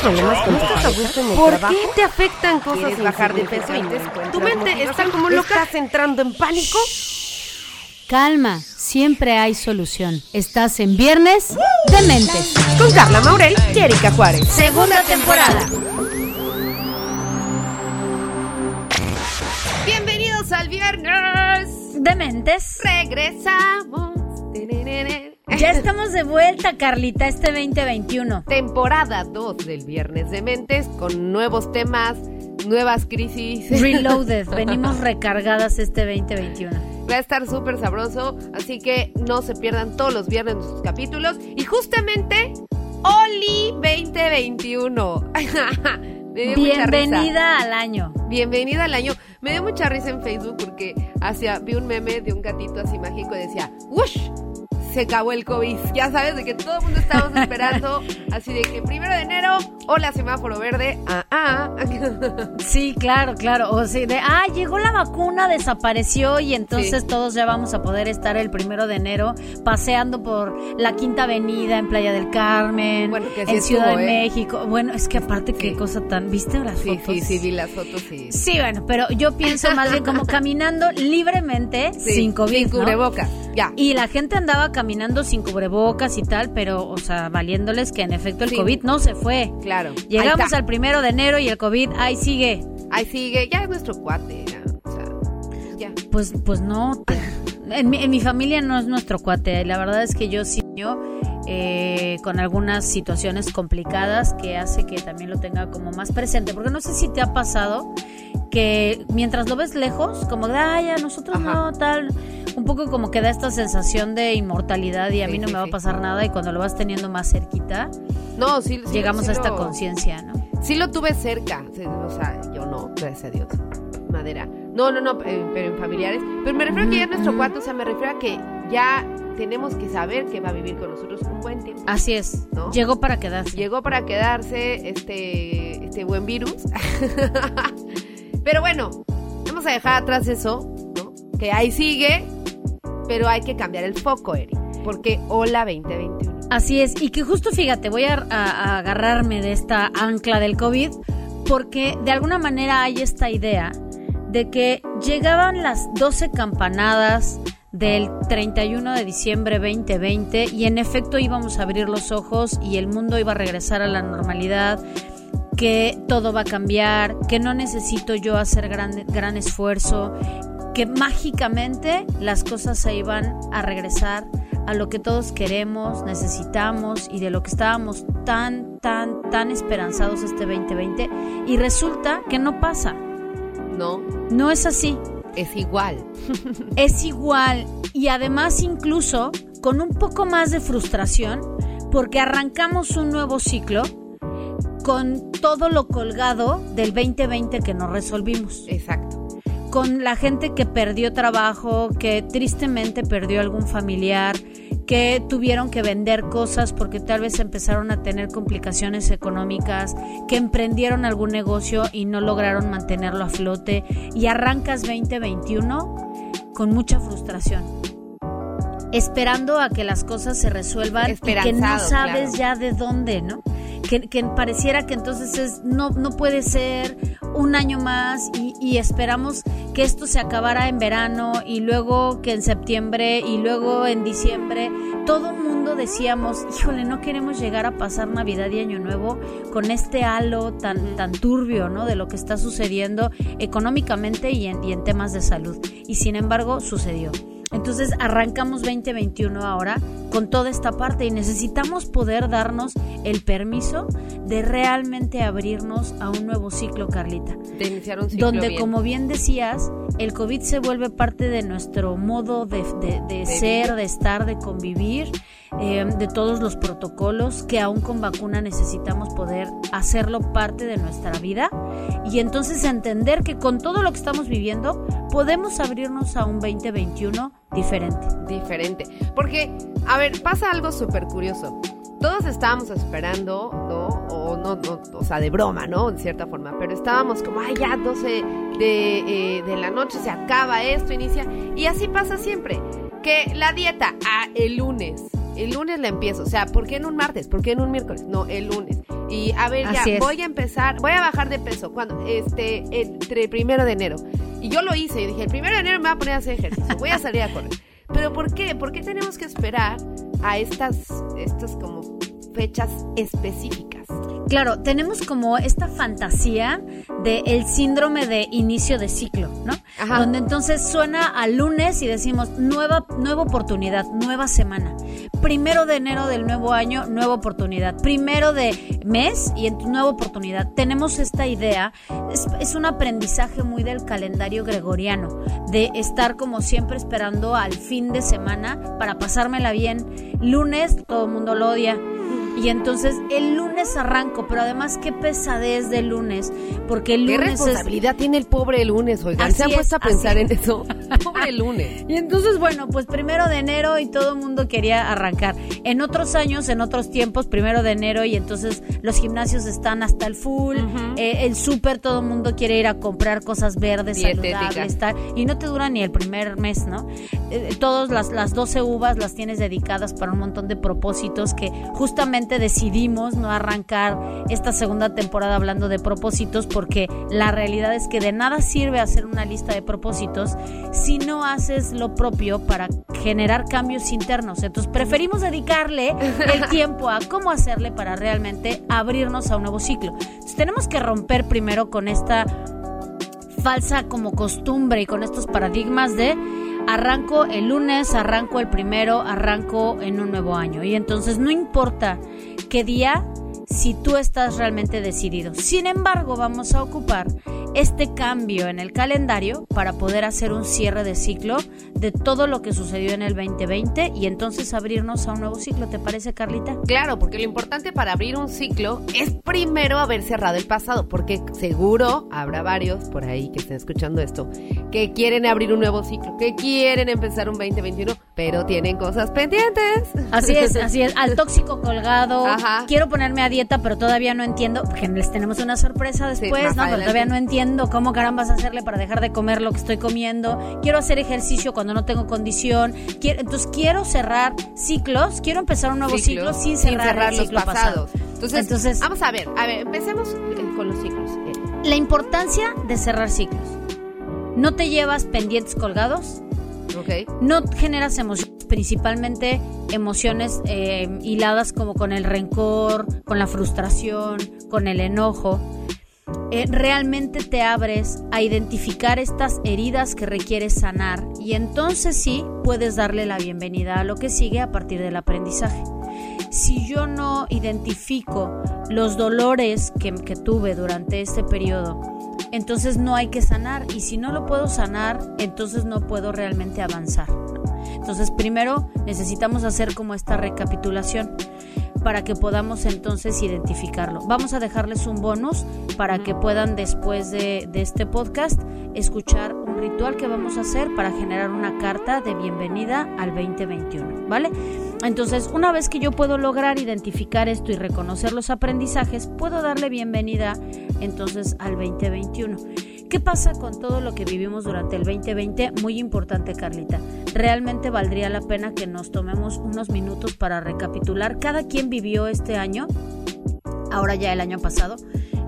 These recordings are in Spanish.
¿Tienes problemas con tu pareja? ¿Por qué te afectan cosas ¿Quieres bajar de peso? ¿Tu mente está como loca? ¿Estás entrando en pánico? Calma, siempre hay solución. Estás en Viernes de Mentes. Con Carla Maurel y Erika Juárez. Segunda temporada. Bienvenidos al Viernes. De Mentes. Regresamos. Ya estamos de vuelta, Carlita, este 2021. Temporada 2 del Viernes de Mentes con nuevos temas, nuevas crisis. Reloaded, venimos recargadas este 2021. Va a estar súper sabroso, así que no se pierdan todos los viernes nuestros capítulos. Y justamente, Oli 2021. Me dio mucha risa. Bienvenida al año. Bienvenida al año. Me dio mucha risa en Facebook porque hacia, vi un meme de un gatito así mágico y decía, ¡Wush! Se acabó el COVID. Ya sabes, de que todo el mundo estábamos esperando. así de que primero de enero, hola semáforo verde. Ah, ah. Sí, claro, claro. O sea, de, ah, llegó la vacuna, desapareció y entonces Sí. todos ya vamos a poder estar el primero de enero paseando por la Quinta Avenida en Playa del Carmen, Bueno, que así en Ciudad estuvo, de ¿eh? México. Bueno, es que aparte qué Sí. cosa tan, ¿viste las Sí, fotos? sí, sí, vi las fotos y... Sí, bueno, pero yo pienso más bien como caminando libremente Sí, sin COVID, Sin ¿no? cubrebocas. Ya. Y la gente andaba caminando sin cubrebocas y tal, pero, o sea, valiéndoles que en efecto el Sí. COVID no se fue. Claro. Llegamos al primero de enero y el COVID ahí sigue. Ahí sigue. Ya es nuestro cuate. ya, O sea, ya. Pues, pues no. te- en, mi, en mi familia no es nuestro cuate. La verdad es que yo sí yo, eh, con algunas situaciones complicadas que hace que también lo tenga como más presente. Porque no sé si te ha pasado que mientras lo ves lejos, como de, ay, a nosotros Ajá. no, tal, un poco como que da esta sensación de inmortalidad y a Sí, mí no sí, me va sí. a pasar nada y cuando lo vas teniendo más cerquita, No, sí. sí llegamos sí a esta lo- conciencia, ¿no? Sí lo tuve cerca. sí, O sea, yo no, gracias a Dios. Madera. No, no, no, eh, pero en familiares. Pero me refiero a que ya es nuestro Ujú. cuate. O sea, me refiero a que ya tenemos que saber que va a vivir con nosotros un buen tiempo. Así es, ¿No? llegó para quedarse. Llegó para quedarse este, este buen virus. pero bueno, vamos a dejar atrás eso, ¿no? Que ahí sigue, pero hay que cambiar el foco, Eri. Porque hola 2021. Así es, y que justo fíjate, voy a, a- a agarrarme de esta ancla del COVID, porque de alguna manera hay esta idea de que llegaban las 12 campanadas del 31 de diciembre 2020 y en efecto íbamos a abrir los ojos y el mundo iba a regresar a la normalidad, que todo va a cambiar, que no necesito yo hacer gran, gran esfuerzo, que mágicamente las cosas se iban a regresar a lo que todos queremos, necesitamos y de lo que estábamos tan, tan, tan esperanzados este 2020 y resulta que no pasa, No, no es así, es igual. es igual y además incluso con un poco más de frustración porque arrancamos un nuevo ciclo con todo lo colgado del 2020 que no resolvimos Exacto. con la gente que perdió trabajo, que tristemente perdió algún familiar, que tuvieron que vender cosas porque tal vez empezaron a tener complicaciones económicas, que emprendieron algún negocio y no lograron mantenerlo a flote y arrancas 2021 con mucha frustración. Esperando a que las cosas se resuelvan y que no sabes claro. ya de dónde, ¿no? Que, que pareciera que entonces es, no, no puede ser un año más y, y esperamos que esto se acabara en verano y luego que en septiembre y luego en diciembre. Todo el mundo decíamos, híjole, no queremos llegar a pasar Navidad y Año Nuevo con este halo tan, tan turbio, ¿no? De lo que está sucediendo económicamente y en, y en temas de salud. Y sin embargo, sucedió. Entonces arrancamos 2021 ahora con toda esta parte y necesitamos poder darnos el permiso de realmente abrirnos a un nuevo ciclo, Carlita. De iniciar un ciclo Donde, bien. como bien decías, el COVID se vuelve parte de nuestro modo de, de- de ser, de estar, de convivir, eh, de todos los protocolos que aún con vacuna necesitamos poder hacerlo parte de nuestra vida y entonces entender que con todo lo que estamos viviendo podemos abrirnos a un 2021 diferente. diferente. Porque, a ver, pasa algo súper curioso. Todos estábamos esperando, ¿no? O no, no, o sea, de broma, ¿no? En cierta forma. Pero estábamos como, ay, ya 12 de, eh, de la noche se acaba esto, inicia. Y así pasa siempre. Que la dieta, ah, el lunes. El lunes la empiezo. O sea, ¿por qué en un martes? ¿Por qué en un miércoles? No, el lunes. Y a ver, ya voy a empezar, voy a bajar de peso. Cuando, este, entre el primero de enero. Y yo lo hice y dije, el primero de enero me voy a poner a hacer ejercicio, voy a salir a correr. Pero ¿por qué? ¿Por qué tenemos que esperar a estas, estas como fechas específicas? Claro, tenemos como esta fantasía del el síndrome de inicio de ciclo, ¿no? Ajá. Donde entonces suena al lunes y decimos nueva, nueva oportunidad, nueva semana. Primero de enero del nuevo año, nueva oportunidad. Primero de mes y en tu nueva oportunidad. Tenemos esta idea, es, es un aprendizaje muy del calendario gregoriano, de estar como siempre esperando al fin de semana para pasármela bien. Lunes, todo el mundo lo odia y entonces el lunes arranco, pero además qué pesadez de lunes, porque el lunes ¿Qué responsabilidad tiene el pobre lunes, oigan? ¿Se han puesto a pensar en eso? pobre lunes. Y entonces, bueno, pues primero de enero y todo el mundo quería arrancar. En otros años, en otros tiempos, primero de enero y entonces los gimnasios están hasta el full, eh, el súper, todo el mundo quiere ir a comprar cosas verdes, saludables, y no te dura ni el primer mes, ¿no? Eh, todas las, las 12 uvas las tienes dedicadas para un montón de propósitos que justamente decidimos no arrancar esta segunda temporada hablando de propósitos porque la realidad es que de nada sirve hacer una lista de propósitos si no haces lo propio para generar cambios internos. Entonces preferimos dedicarle el tiempo a cómo hacerle para realmente abrirnos a un nuevo ciclo. Entonces tenemos que romper primero con esta falsa como costumbre y con estos paradigmas de arranco el lunes, arranco el primero, arranco en un nuevo año. Y entonces no importa qué día, si tú estás realmente decidido. Sin embargo, vamos a ocupar este cambio en el calendario para poder hacer un cierre de ciclo de todo lo que sucedió en el 2020 y entonces abrirnos a un nuevo ciclo. ¿Te parece, Carlita? Claro, porque lo importante para abrir un ciclo es primero haber cerrado el pasado, porque seguro habrá varios por ahí que estén escuchando esto que quieren abrir un nuevo ciclo, que quieren empezar un 2021, pero tienen cosas pendientes. Así es, así es. Al tóxico colgado. Ajá. Quiero ponerme a dieta, pero todavía no entiendo, porque les tenemos una sorpresa después, ¿no? Pero todavía no entiendo cómo carambas hacerle para dejar de comer lo que estoy comiendo. Quiero hacer ejercicio cuando no tengo condición. Quiero, entonces quiero cerrar ciclos, quiero empezar un nuevo ciclo sin cerrar, el ciclo los pasados. Entonces, entonces, vamos a ver, a ver, empecemos eh, con los ciclos. La importancia de cerrar ciclos. No te llevas pendientes colgados. No generas emociones, principalmente emociones eh, hiladas como con el rencor, con la frustración, con el enojo. Eh, realmente te abres a identificar estas heridas que requieres sanar y entonces sí puedes darle la bienvenida a lo que sigue a partir del aprendizaje. Si yo no identifico los dolores que, que tuve durante este periodo, entonces no hay que sanar y si no lo puedo sanar, entonces no puedo realmente avanzar. Entonces primero necesitamos hacer como esta recapitulación para que podamos entonces identificarlo. Vamos a dejarles un bonus para que puedan después de, este podcast escuchar un ritual que vamos a hacer para generar una carta de bienvenida al 2021, ¿vale? Entonces, una vez que yo puedo lograr identificar esto y reconocer los aprendizajes, puedo darle bienvenida entonces al 2021. ¿Qué pasa con todo lo que vivimos durante el 2020? Muy importante, Carlita. Realmente valdría la pena que nos tomemos unos minutos para recapitular. Cada quien vivió este año, ahora ya el año pasado,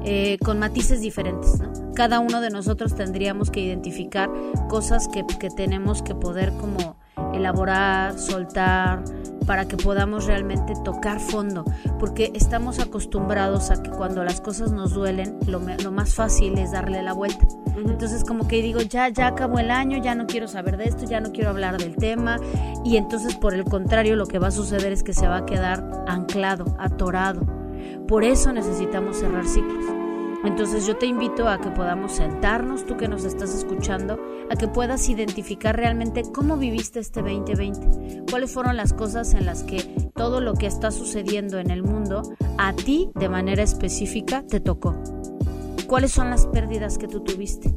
eh, con matices diferentes. Cada uno de nosotros tendríamos que identificar cosas que, que tenemos que poder como elaborar, soltar, para que podamos realmente tocar fondo, porque estamos acostumbrados a que cuando las cosas nos duelen, lo, más fácil es darle la vuelta. Entonces como que digo, ya, ya acabó el año, ya no quiero saber de esto, ya no quiero hablar del tema, y entonces por el contrario lo que va a suceder es que se va a quedar anclado, atorado. Por eso necesitamos cerrar ciclos. Entonces yo te invito a que podamos sentarnos, tú que nos estás escuchando, a que puedas identificar realmente cómo viviste este 2020, cuáles fueron las cosas en las que todo lo que está sucediendo en el mundo a ti de manera específica te tocó. ¿Cuáles son las pérdidas que tú tuviste?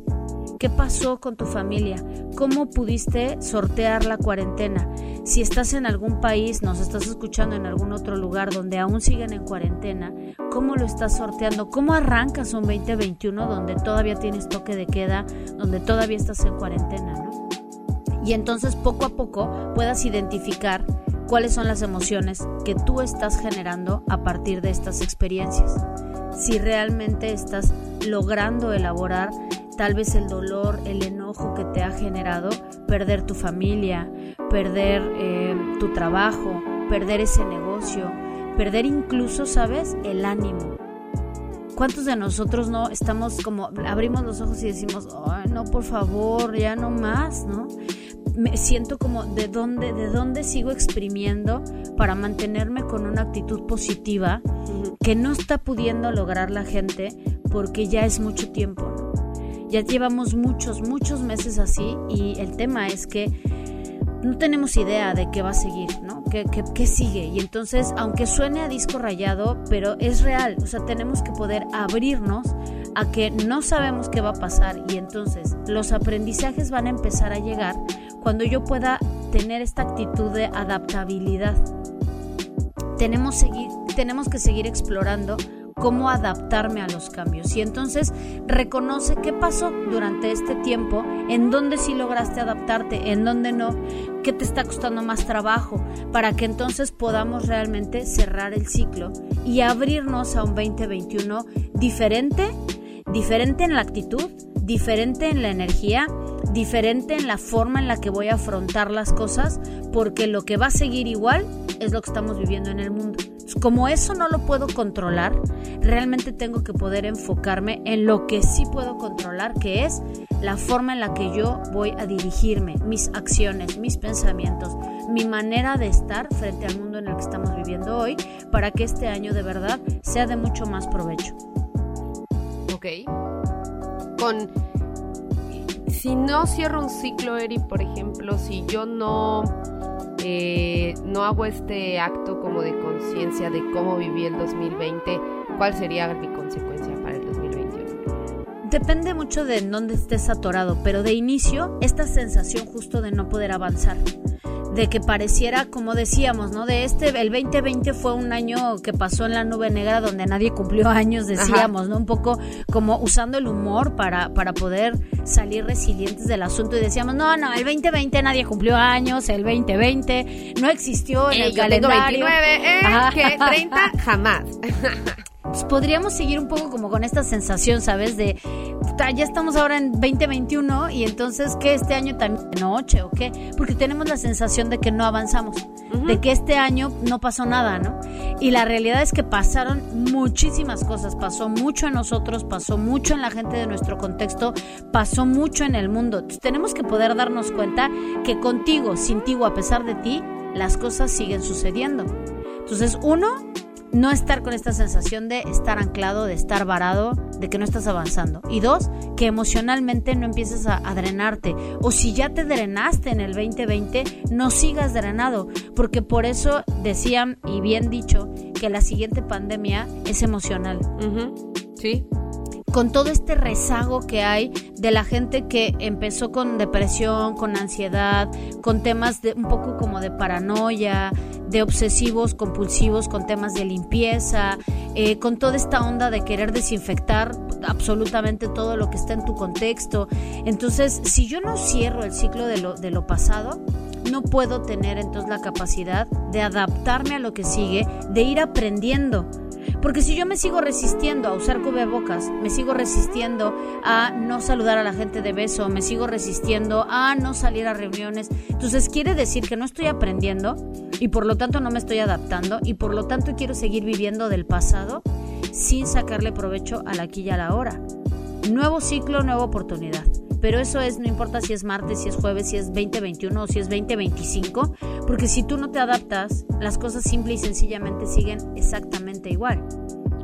¿Qué pasó con tu familia? ¿Cómo pudiste sortear la cuarentena? Si estás en algún país, nos estás escuchando en algún otro lugar donde aún siguen en cuarentena, ¿cómo lo estás sorteando? ¿Cómo arrancas un 2021 donde todavía tienes toque de queda, donde todavía estás en cuarentena? Y entonces poco a poco puedas identificar cuáles son las emociones que tú estás generando a partir de estas experiencias. Si realmente estás logrando elaborar tal vez el dolor, el enojo que te ha generado perder tu familia, perder eh, tu trabajo, perder ese negocio, perder incluso, ¿sabes?, el ánimo. ¿Cuántos de nosotros no estamos como, abrimos los ojos y decimos, ay, no, por favor, ya no más, ¿no? Me siento como de dónde, de dónde sigo exprimiendo para mantenerme con una actitud positiva que no está pudiendo lograr la gente porque ya es mucho tiempo. Ya llevamos muchos, muchos meses así y el tema es que no tenemos idea de qué va a seguir, ¿no? ¿Qué, qué, sigue? Y entonces, aunque suene a disco rayado, pero es real, o sea, tenemos que poder abrirnos a que no sabemos qué va a pasar y entonces los aprendizajes van a empezar a llegar cuando yo pueda tener esta actitud de adaptabilidad. Tenemos, que seguir explorando cómo adaptarme a los cambios. Y entonces reconoce qué pasó durante este tiempo, en dónde sí lograste adaptarte, en dónde no, qué te está costando más trabajo, para que entonces podamos realmente cerrar el ciclo y abrirnos a un 2021 diferente, diferente en la actitud, diferente en la energía, diferente en la forma en la que voy a afrontar las cosas, porque lo que va a seguir igual es lo que estamos viviendo en el mundo. Como eso no lo puedo controlar, realmente tengo que poder enfocarme en lo que sí puedo controlar, que es la forma en la que yo voy a dirigirme, mis acciones, mis pensamientos, mi manera de estar frente al mundo en el que estamos viviendo hoy, para que este año de verdad sea de mucho más provecho. Ok. Con si no cierro un ciclo, Eri, por ejemplo, si yo no eh, no hago este acto como de conciencia de cómo viví el 2020, ¿cuál sería mi consecuencia para el 2021? Depende mucho de dónde estés atorado, pero de inicio, esta sensación justo de no poder avanzar de que pareciera, como decíamos, ¿no? De este, el 2020 fue un año que pasó en la nube negra donde nadie cumplió años, decíamos, ¿no? Un poco como usando el humor para, para poder salir resilientes del asunto y decíamos, no, no, el 2020 nadie cumplió años, el 2020 no existió en el calendario. 29, ¿eh? Que 30 jamás. Pues podríamos seguir un poco como con esta sensación, ¿sabes? De, ya estamos ahora en 2021 y entonces, ¿qué este año también noche o qué? Porque tenemos la sensación de que no avanzamos, de que este año no pasó nada, ¿no? Y la realidad es que pasaron muchísimas cosas, pasó mucho en nosotros, pasó mucho en la gente de nuestro contexto, pasó mucho en el mundo. Entonces, tenemos que poder darnos cuenta que contigo, sin ti o a pesar de ti, las cosas siguen sucediendo. Entonces, uno, no estar con esta sensación de estar anclado, de estar varado, de que no estás avanzando. Y dos, que emocionalmente no empieces a, drenarte. O si ya te drenaste en el 2020, no sigas drenado. Porque por eso decían, y bien dicho, que la siguiente pandemia es emocional. Sí con todo este rezago que hay de la gente que empezó con depresión, con ansiedad, con temas de un poco como de paranoia, de obsesivos compulsivos, con temas de limpieza, eh, con toda esta onda de querer desinfectar absolutamente todo lo que está en tu contexto. Entonces, si yo no cierro el ciclo de lo, de lo pasado, no puedo tener entonces la capacidad de adaptarme a lo que sigue, de ir aprendiendo porque si yo me sigo resistiendo a usar cubrebocas, me sigo resistiendo a no saludar a la gente de beso, me sigo resistiendo a no salir a reuniones, entonces quiere decir que no estoy aprendiendo y por lo tanto no me estoy adaptando y por lo tanto quiero seguir viviendo del pasado sin sacarle provecho a la y a la hora. Nuevo ciclo, nueva oportunidad pero eso es, no importa si es martes, si es jueves, si es 2021 o si es 2025, porque si tú no te adaptas, las cosas simple y sencillamente siguen exactamente igual.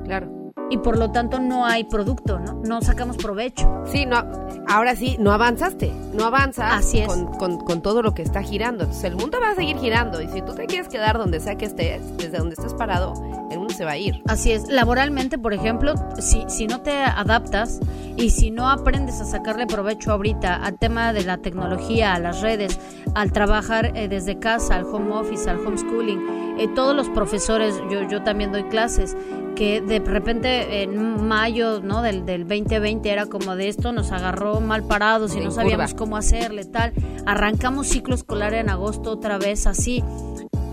Claro y por lo tanto no hay producto, ¿no? No sacamos provecho. Sí, no, ahora sí, no avanzaste, no avanzas Así es. Con, con, todo lo que está girando. Entonces el mundo va a seguir girando y si tú te quieres quedar donde sea que estés, desde donde estés parado, el mundo se va a ir. Así es, laboralmente, por ejemplo, si, si no te adaptas y si no aprendes a sacarle provecho ahorita al tema de la tecnología, a las redes, al trabajar eh, desde casa, al home office, al homeschooling, eh, todos los profesores, yo, yo también doy clases, que de repente en mayo ¿no? del, del 2020 era como de esto, nos agarró mal parados y no sabíamos cómo hacerle, tal. Arrancamos ciclo escolar en agosto otra vez así.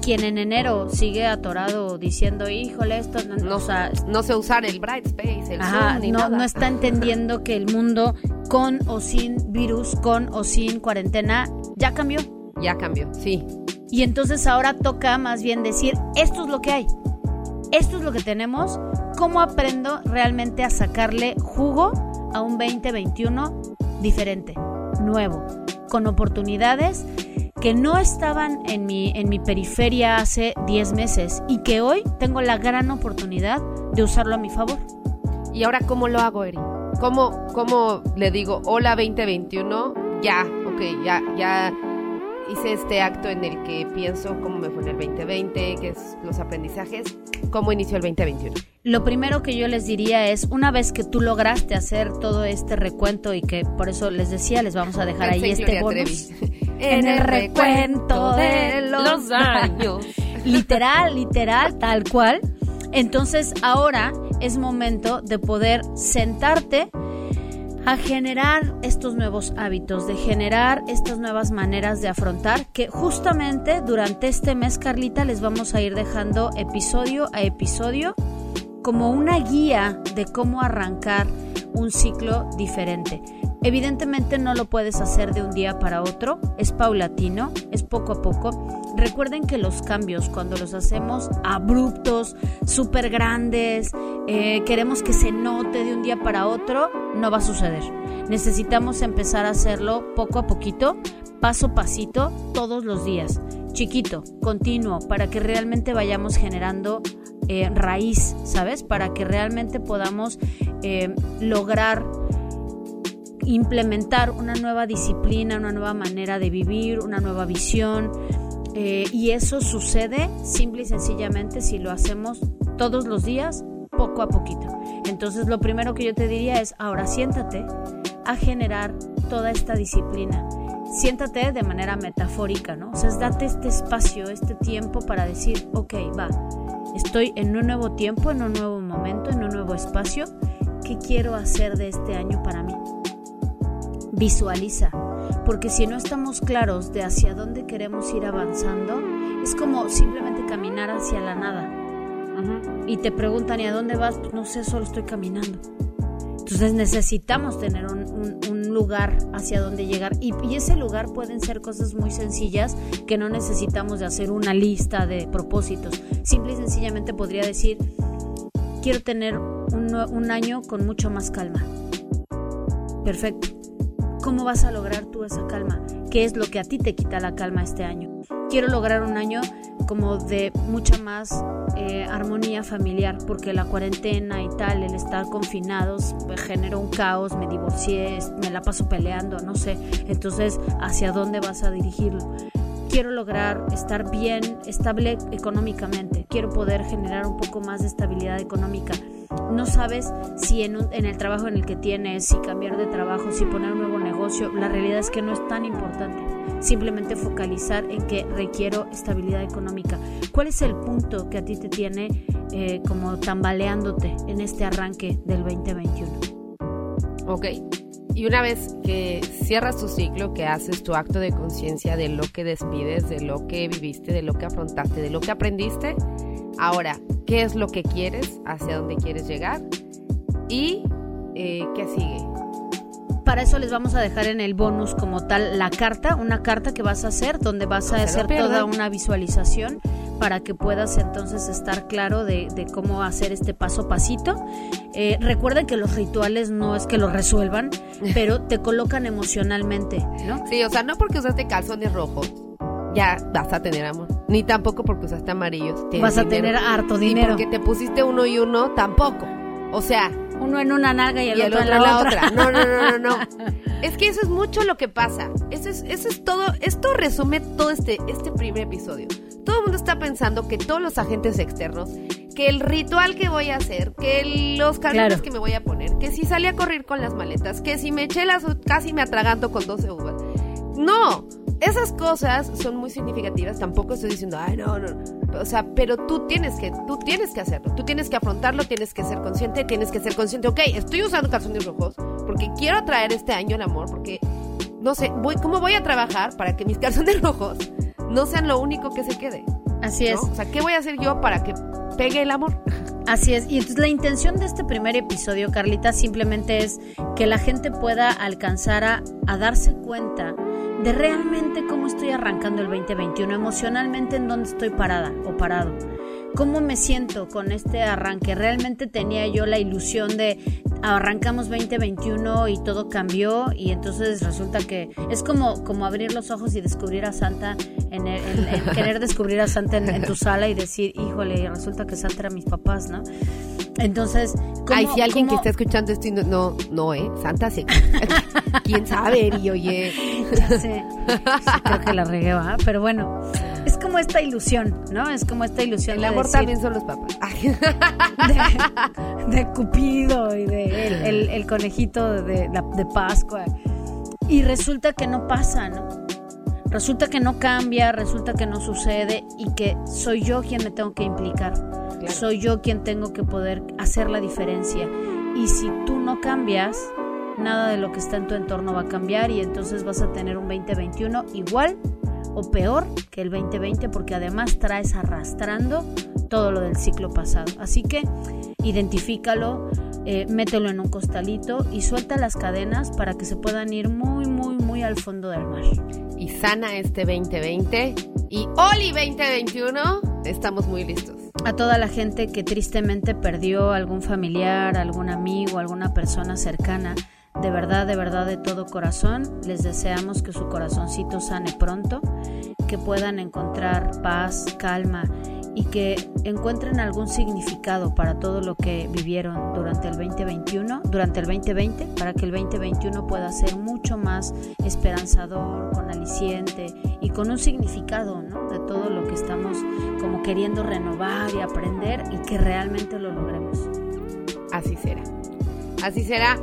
quien en enero sigue atorado diciendo, híjole, esto no, No, no sé usar el Bright Space, el Ajá, Zoom, ni no, nada. no está entendiendo que el mundo con o sin virus, con o sin cuarentena, ya cambió. Ya cambió, sí. Y entonces ahora toca más bien decir, esto es lo que hay, esto es lo que tenemos, ¿cómo aprendo realmente a sacarle jugo a un 2021 diferente, nuevo, con oportunidades que no estaban en mi, en mi periferia hace 10 meses y que hoy tengo la gran oportunidad de usarlo a mi favor? ¿Y ahora cómo lo hago, Eri? ¿Cómo, cómo le digo, hola 2021? Ya, ok, ya, ya hice este acto en el que pienso cómo me fue en el 2020, qué es los aprendizajes, cómo inició el 2021. Lo primero que yo les diría es, una vez que tú lograste hacer todo este recuento y que por eso les decía, les vamos a dejar ahí este bonus. En el recuento de los años. literal, literal, tal cual. Entonces ahora es momento de poder sentarte a generar estos nuevos hábitos, de generar estas nuevas maneras de afrontar, que justamente durante este mes, Carlita, les vamos a ir dejando episodio a episodio como una guía de cómo arrancar un ciclo diferente. Evidentemente no lo puedes hacer de un día para otro, es paulatino, es poco a poco. Recuerden que los cambios, cuando los hacemos abruptos, súper grandes, eh, queremos que se note de un día para otro, no va a suceder. Necesitamos empezar a hacerlo poco a poquito, paso a pasito, todos los días. Chiquito, continuo, para que realmente vayamos generando eh, raíz, ¿sabes? Para que realmente podamos eh, lograr implementar una nueva disciplina, una nueva manera de vivir, una nueva visión. Eh, y eso sucede simple y sencillamente si lo hacemos todos los días, poco a poquito. Entonces lo primero que yo te diría es, ahora siéntate a generar toda esta disciplina. Siéntate de manera metafórica, ¿no? O sea, date este espacio, este tiempo para decir, ok, va, estoy en un nuevo tiempo, en un nuevo momento, en un nuevo espacio. ¿Qué quiero hacer de este año para mí? Visualiza, porque si no estamos claros de hacia dónde queremos ir avanzando, es como simplemente caminar hacia la nada. Y te preguntan, ¿y a dónde vas? Pues no sé, solo estoy caminando. Entonces necesitamos tener un, un- un lugar hacia donde llegar y, y ese lugar pueden ser cosas muy sencillas que no necesitamos de hacer una lista de propósitos. Simple y sencillamente podría decir, quiero tener un, un año con mucho más calma. Perfecto. ¿Cómo vas a lograr tú esa calma? ¿Qué es lo que a ti te quita la calma este año? Quiero lograr un año como de mucha más eh, armonía familiar, porque la cuarentena y tal, el estar confinados, me generó un caos, me divorcié, me la paso peleando, no sé. Entonces, ¿hacia dónde vas a dirigirlo? Quiero lograr estar bien, estable económicamente. Quiero poder generar un poco más de estabilidad económica. No sabes si en, el trabajo en el que tienes, si cambiar de trabajo, si poner un nuevo negocio. La realidad es que no es tan importante. Simplemente focalizar en que requiero estabilidad económica. ¿Cuál es el punto que a ti te tiene eh, como tambaleándote en este arranque del 2021? Ok. Y una vez que cierras tu ciclo, que haces tu acto de conciencia de lo que despides, de lo que viviste, de lo que afrontaste, de lo que aprendiste, ahora, ¿qué es lo que quieres? ¿Hacia dónde quieres llegar? ¿Y eh, qué sigue? Para eso les vamos a dejar en el bonus como tal la carta, una carta que vas a hacer donde vas No a lo hacer toda una visualización para que puedas entonces estar claro de, de cómo hacer este paso a pasito. Eh, recuerden que los rituales no es que los resuelvan, pero te colocan emocionalmente, ¿no? Sí, o sea, no porque usaste calzones rojos, ya vas a tener amor. Ni tampoco porque usaste amarillos. Vas a dinero. tener harto Ni dinero. porque te pusiste uno y uno, tampoco. O sea, Uno en una nalga y el, y el otro, otro en la, otra. No, no, no, no, no. Es que eso es mucho lo que pasa. Eso es, eso es todo. Esto resume todo este, este primer episodio. Todo el mundo está pensando que todos los agentes externos, que el ritual que voy a hacer, que los calzones Claro. que me voy a poner, que si salí a correr con las maletas, que si me eché las casi me atraganto con 12 uvas. No, esas cosas son muy significativas. Tampoco estoy diciendo, ay, no, no. O sea, pero tú tienes que, tú tienes que hacerlo. Tú tienes que afrontarlo, tienes que ser consciente, tienes que ser consciente. Ok, estoy usando calzones rojos porque quiero atraer este año el amor, porque no sé, voy, ¿cómo voy a trabajar para que mis calzones rojos no sean lo único que se quede? Así es. O sea, ¿qué voy a hacer yo para que pegue el amor? Así es. Y entonces la intención de este primer episodio, Carlita, simplemente es que la gente pueda alcanzar a, a darse cuenta de realmente cómo estoy arrancando el 2021, emocionalmente en dónde estoy parada o parado. ¿Cómo me siento con este arranque? ¿Realmente tenía yo la ilusión de arrancamos 2021 y todo cambió y entonces resulta que es como, como abrir los ojos y descubrir a Santa, en, querer descubrir a Santa en, tu sala y decir, híjole, resulta que Santa era mis papás, ¿no? Entonces, Ay, si alguien que está escuchando esto no, no, no, ¿eh? Santa sí. ¿Quién sabe? Y oye. Ya sé. creo que la regué, ¿va? Pero bueno, es como esta ilusión, ¿no? Es como esta ilusión. El amor también son los papás. De, Cupido y de el, conejito de, de Pascua. Y resulta que no pasa, ¿no? Resulta que no cambia, resulta que no sucede y que soy yo quien me tengo que implicar. Soy yo quien tengo que poder hacer la diferencia. Y si tú no cambias, nada de lo que está en tu entorno va a cambiar y entonces vas a tener un 2021 igual o peor que el 2020 porque además traes arrastrando todo lo del ciclo pasado. Así que identifícalo, eh, mételo en un costalito y suelta las cadenas para que se puedan ir muy, muy, muy al fondo del mar. Y sana este 2020 y Oli 2021, estamos muy listos. A toda la gente que tristemente perdió algún familiar, algún amigo, alguna persona cercana, de verdad, de verdad, de todo corazón, les deseamos que su corazoncito sane pronto, que puedan encontrar paz, calma y que encuentren algún significado para todo lo que vivieron durante el 2021, durante el 2020, para que el 2021 pueda ser mucho más esperanzador, con aliciente y con un significado. De todo lo que estamos como queriendo renovar y aprender y que realmente lo logremos. Así será. Así será.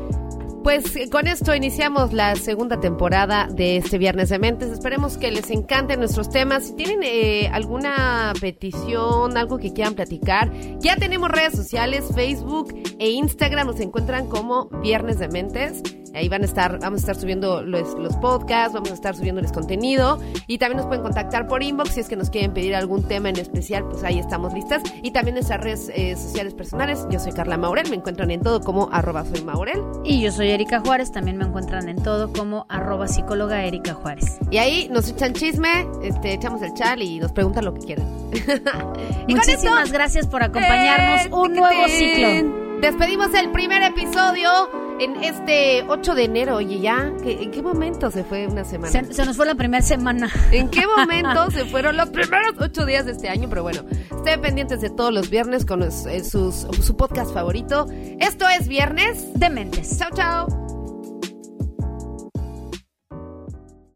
Pues eh, con esto iniciamos la segunda temporada de este Viernes de Mentes. Esperemos que les encanten nuestros temas. Si tienen eh, alguna petición, algo que quieran platicar, ya tenemos redes sociales, Facebook e Instagram. Nos encuentran como Viernes de Mentes. Ahí van a estar, vamos a estar subiendo los, los podcasts, vamos a estar subiéndoles contenido y también nos pueden contactar por inbox si es que nos quieren pedir algún tema en especial, pues ahí estamos listas. Y también nuestras redes eh, sociales personales. Yo soy Carla Maurel, me encuentran en todo como arroba soy Maurel. Y yo soy Erika Juárez, también me encuentran en todo como arroba psicóloga Erika Juárez. Y ahí nos echan chisme, este, echamos el chal y nos preguntan lo que quieran. y Muchísimas gracias por acompañarnos. Eh, un nuevo ciclo. Despedimos el primer episodio en este 8 de enero. Oye, ya, ¿en qué momento se fue una semana? Se, nos fue la primera semana. ¿En qué momento se fueron los primeros 8 días de este año? Pero bueno, estén pendientes de todos los viernes con eh, su podcast favorito. Esto es Viernes de Mentes. Chao, chao.